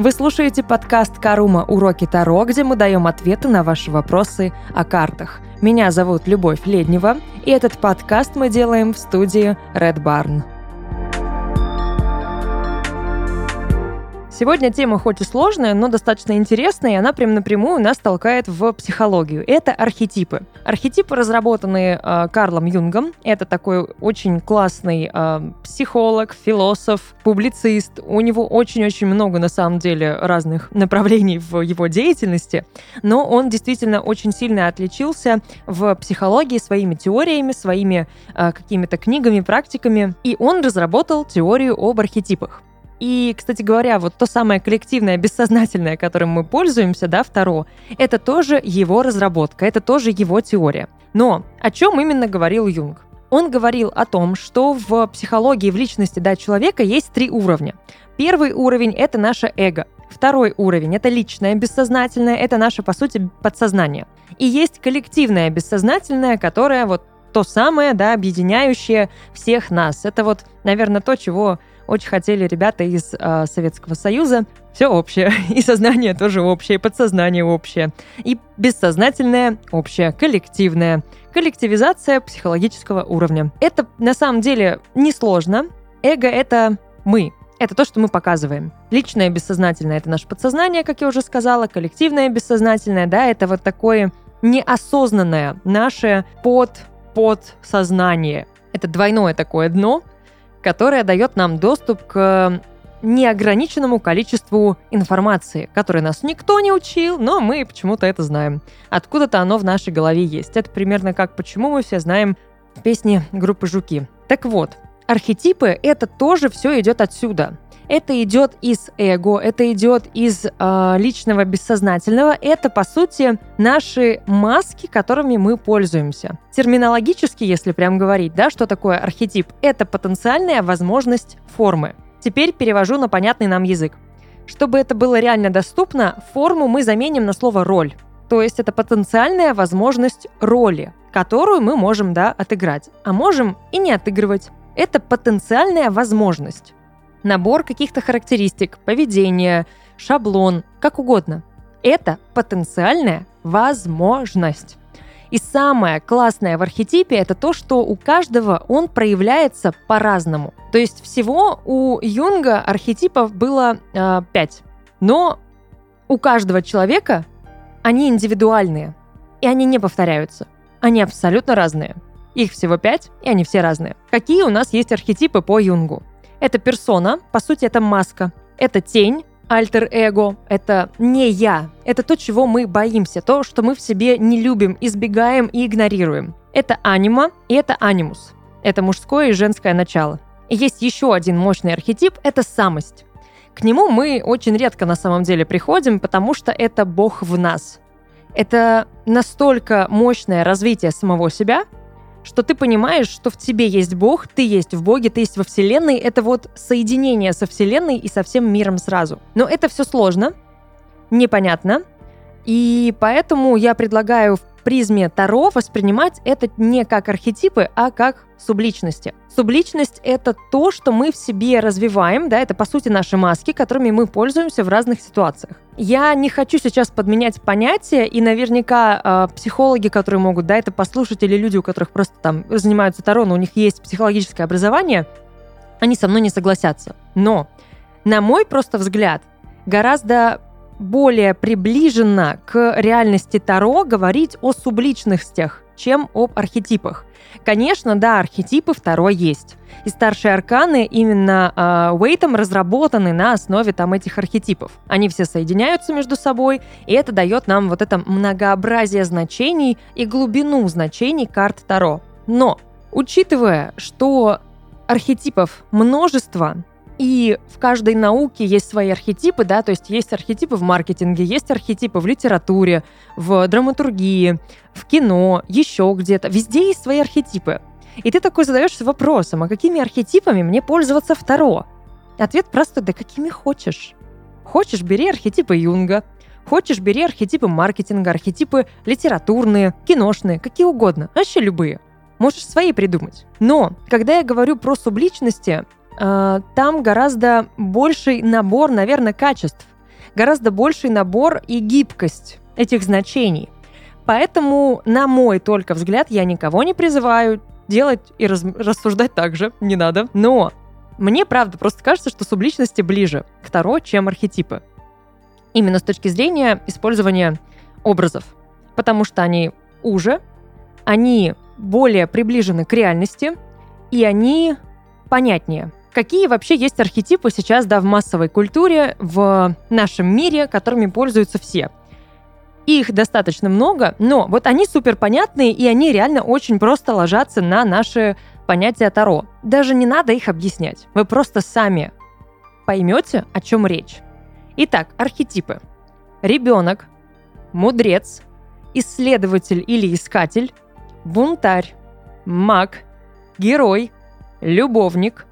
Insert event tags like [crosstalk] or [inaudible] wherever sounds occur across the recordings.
Вы слушаете подкаст «Карума. Уроки Таро», где мы даем ответы на ваши вопросы о картах. Меня зовут Любовь Леднева, и этот подкаст мы делаем в студии Red Barn. Сегодня тема хоть и сложная, но достаточно интересная, и она прям напрямую нас толкает в психологию. Это архетипы. Архетипы, разработанные э, Карлом Юнгом. Это такой очень классный э, психолог, философ, публицист. У него очень-очень много, на самом деле, разных направлений в его деятельности, но он действительно очень сильно отличился в психологии своими теориями, своими э, какими-то книгами, практиками, и он разработал теорию об архетипах. И, кстати говоря, вот то самое коллективное, бессознательное, которым мы пользуемся, да, второ, это тоже его разработка, это тоже его теория. Но о чем именно говорил Юнг? Он говорил о том, что в психологии, в личности да, человека есть три уровня. Первый уровень — это наше эго. Второй уровень — это личное, бессознательное, это наше, по сути, подсознание. И есть коллективное бессознательное, которое вот то самое, да, объединяющее всех нас. Это вот, наверное, то, чего очень хотели ребята из э, Советского Союза. Все общее. [laughs] И сознание тоже общее, и подсознание общее. И бессознательное общее, коллективное. Коллективизация психологического уровня. Это на самом деле несложно. Эго — это мы, это то, что мы показываем. Личное бессознательное — это наше подсознание, как я уже сказала. Коллективное бессознательное, да, это вот такое неосознанное наше под подсознание. Это двойное такое дно, которая дает нам доступ к неограниченному количеству информации, которой нас никто не учил, но мы почему-то это знаем. Откуда-то оно в нашей голове есть. Это примерно как «Почему мы все знаем» песни группы «Жуки». Так вот, архетипы — это тоже все идет отсюда. Это идет из эго, это идет из э, личного бессознательного. Это, по сути, наши маски, которыми мы пользуемся. Терминологически, если прям говорить, да, что такое архетип? Это потенциальная возможность формы. Теперь перевожу на понятный нам язык. Чтобы это было реально доступно, форму мы заменим на слово «роль». То есть это потенциальная возможность роли, которую мы можем, да, отыграть. А можем и не отыгрывать. Это потенциальная возможность. Набор каких-то характеристик, поведения, шаблон, как угодно. Это потенциальная возможность. И самое классное в архетипе это то, что у каждого он проявляется по-разному. То есть всего у Юнга архетипов было э, Но у каждого человека они индивидуальные. И они не повторяются. Они абсолютно разные. Их всего пять, и они все разные. Какие у нас есть архетипы по Юнгу? Это персона, по сути, это маска. Это тень, альтер-эго, это не я. Это то, чего мы боимся, то, что мы в себе не любим, избегаем и игнорируем. Это анима и это анимус. Это мужское и женское начало. И есть еще один мощный архетип – это самость. К нему мы очень редко на самом деле приходим, потому что это Бог в нас. Это настолько мощное развитие самого себя – что ты понимаешь, что в тебе есть Бог, ты есть в Боге, ты есть во Вселенной. Это вот соединение со Вселенной и со всем миром сразу. Но это все сложно, непонятно. И поэтому я предлагаю в призме Таро воспринимать это не как архетипы, а как субличности. Субличность — это то, что мы в себе развиваем, да, это, по сути, наши маски, которыми мы пользуемся в разных ситуациях. Я не хочу сейчас подменять понятия, и наверняка э, психологи, которые могут, да, это послушать, или люди, у которых просто там занимаются Таро, но у них есть психологическое образование, они со мной не согласятся. Но, на мой просто взгляд, гораздо более приближенно к реальности Таро говорить о субличностях, чем об архетипах. Конечно, да, архетипы второй есть. И старшие арканы именно э, Уэйтом разработаны на основе там этих архетипов. Они все соединяются между собой, и это дает нам вот это многообразие значений и глубину значений карт Таро. Но, учитывая, что архетипов множество, и в каждой науке есть свои архетипы, да, то есть есть архетипы в маркетинге, есть архетипы в литературе, в драматургии, в кино, еще где-то. Везде есть свои архетипы. И ты такой задаешься вопросом, а какими архетипами мне пользоваться второ? Ответ простой, да какими хочешь. Хочешь, бери архетипы Юнга, хочешь, бери архетипы маркетинга, архетипы литературные, киношные, какие угодно, вообще любые. Можешь свои придумать. Но, когда я говорю про субличности, там гораздо больший набор, наверное, качеств. гораздо больший набор и гибкость этих значений. Поэтому, на мой только взгляд, я никого не призываю делать и раз, рассуждать так же, не надо. Но мне, правда, просто кажется, что субличности ближе к Таро, чем архетипы. Именно с точки зрения использования образов. Потому что они уже, они более приближены к реальности, и они понятнее. Какие вообще есть архетипы сейчас, да, в массовой культуре, в нашем мире, которыми пользуются все? Их достаточно много, но вот они супер понятные, и они реально очень просто ложатся на наши понятия Таро. Даже не надо их объяснять. Вы просто сами поймете, о чем речь. Итак, архетипы. Ребенок, мудрец, исследователь или искатель, бунтарь, маг, герой, любовник,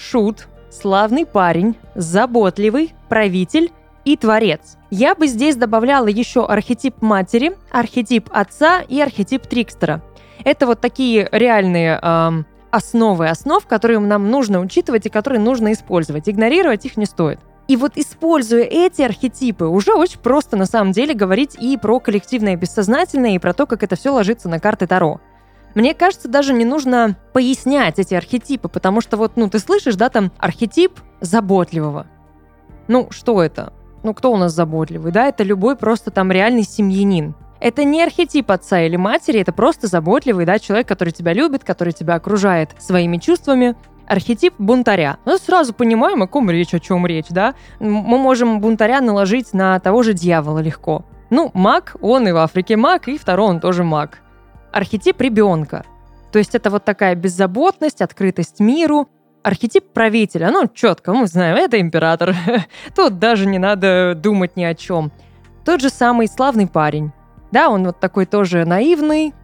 шут, славный парень, заботливый, правитель и творец. Я бы здесь добавляла еще архетип матери, архетип отца и архетип трикстера. Это вот такие реальные эм, основы основ, которые нам нужно учитывать и которые нужно использовать. Игнорировать их не стоит. И вот используя эти архетипы, уже очень просто на самом деле говорить и про коллективное бессознательное, и про то, как это все ложится на карты Таро. Мне кажется, даже не нужно пояснять эти архетипы, потому что вот, ну, ты слышишь, да, там архетип заботливого. Ну, что это? Ну, кто у нас заботливый, да? Это любой просто там реальный семьянин. Это не архетип отца или матери, это просто заботливый, да, человек, который тебя любит, который тебя окружает своими чувствами, архетип бунтаря. Мы сразу понимаем, о ком речь, о чем речь, да? Мы можем бунтаря наложить на того же дьявола легко. Ну, маг, он и в Африке маг, и второй он тоже маг. Архетип ребенка. То есть это вот такая беззаботность, открытость миру. Архетип правителя, ну, четко, мы знаем, это император. [laughs] Тут даже не надо думать ни о чем. Тот же самый славный парень. Да, он вот такой тоже наивный,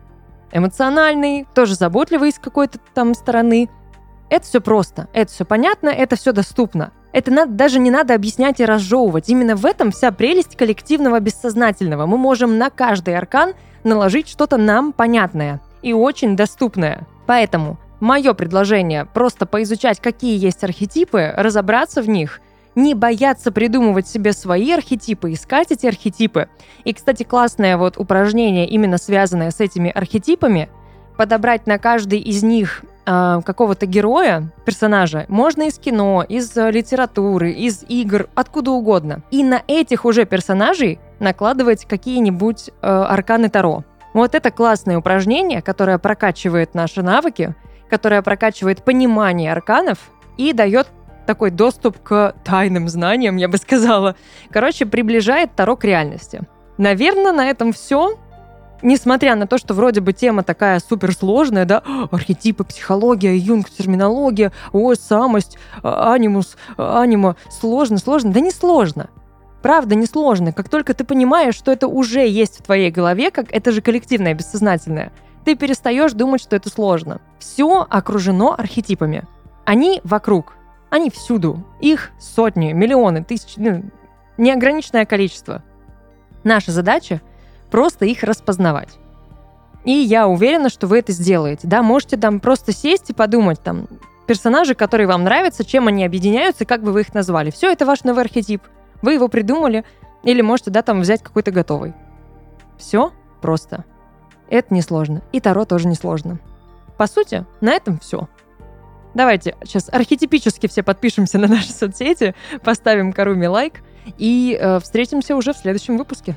эмоциональный, тоже заботливый с какой-то там стороны – это все просто, это все понятно, это все доступно. Это надо, даже не надо объяснять и разжевывать. Именно в этом вся прелесть коллективного бессознательного. Мы можем на каждый аркан наложить что-то нам понятное и очень доступное. Поэтому мое предложение просто поизучать, какие есть архетипы, разобраться в них, не бояться придумывать себе свои архетипы, искать эти архетипы. И, кстати, классное вот упражнение, именно связанное с этими архетипами, подобрать на каждый из них э, какого-то героя, персонажа, можно из кино, из э, литературы, из игр, откуда угодно. И на этих уже персонажей накладывать какие-нибудь э, арканы Таро. Вот это классное упражнение, которое прокачивает наши навыки, которое прокачивает понимание арканов и дает такой доступ к тайным знаниям, я бы сказала. Короче, приближает Таро к реальности. Наверное, на этом все несмотря на то, что вроде бы тема такая суперсложная, да, архетипы, психология, юнг, терминология, ой, самость, а, анимус, а, анима, сложно, сложно, да не сложно. Правда, не сложно. Как только ты понимаешь, что это уже есть в твоей голове, как это же коллективное, бессознательное, ты перестаешь думать, что это сложно. Все окружено архетипами. Они вокруг, они всюду. Их сотни, миллионы, тысячи, ну, неограниченное количество. Наша задача — просто их распознавать. И я уверена, что вы это сделаете. Да, можете там просто сесть и подумать, там, персонажи, которые вам нравятся, чем они объединяются, как бы вы их назвали. Все, это ваш новый архетип. Вы его придумали, или можете, да, там взять какой-то готовый. Все просто. Это несложно. И Таро тоже несложно. По сути, на этом все. Давайте сейчас архетипически все подпишемся на наши соцсети, поставим Каруми лайк и э, встретимся уже в следующем выпуске.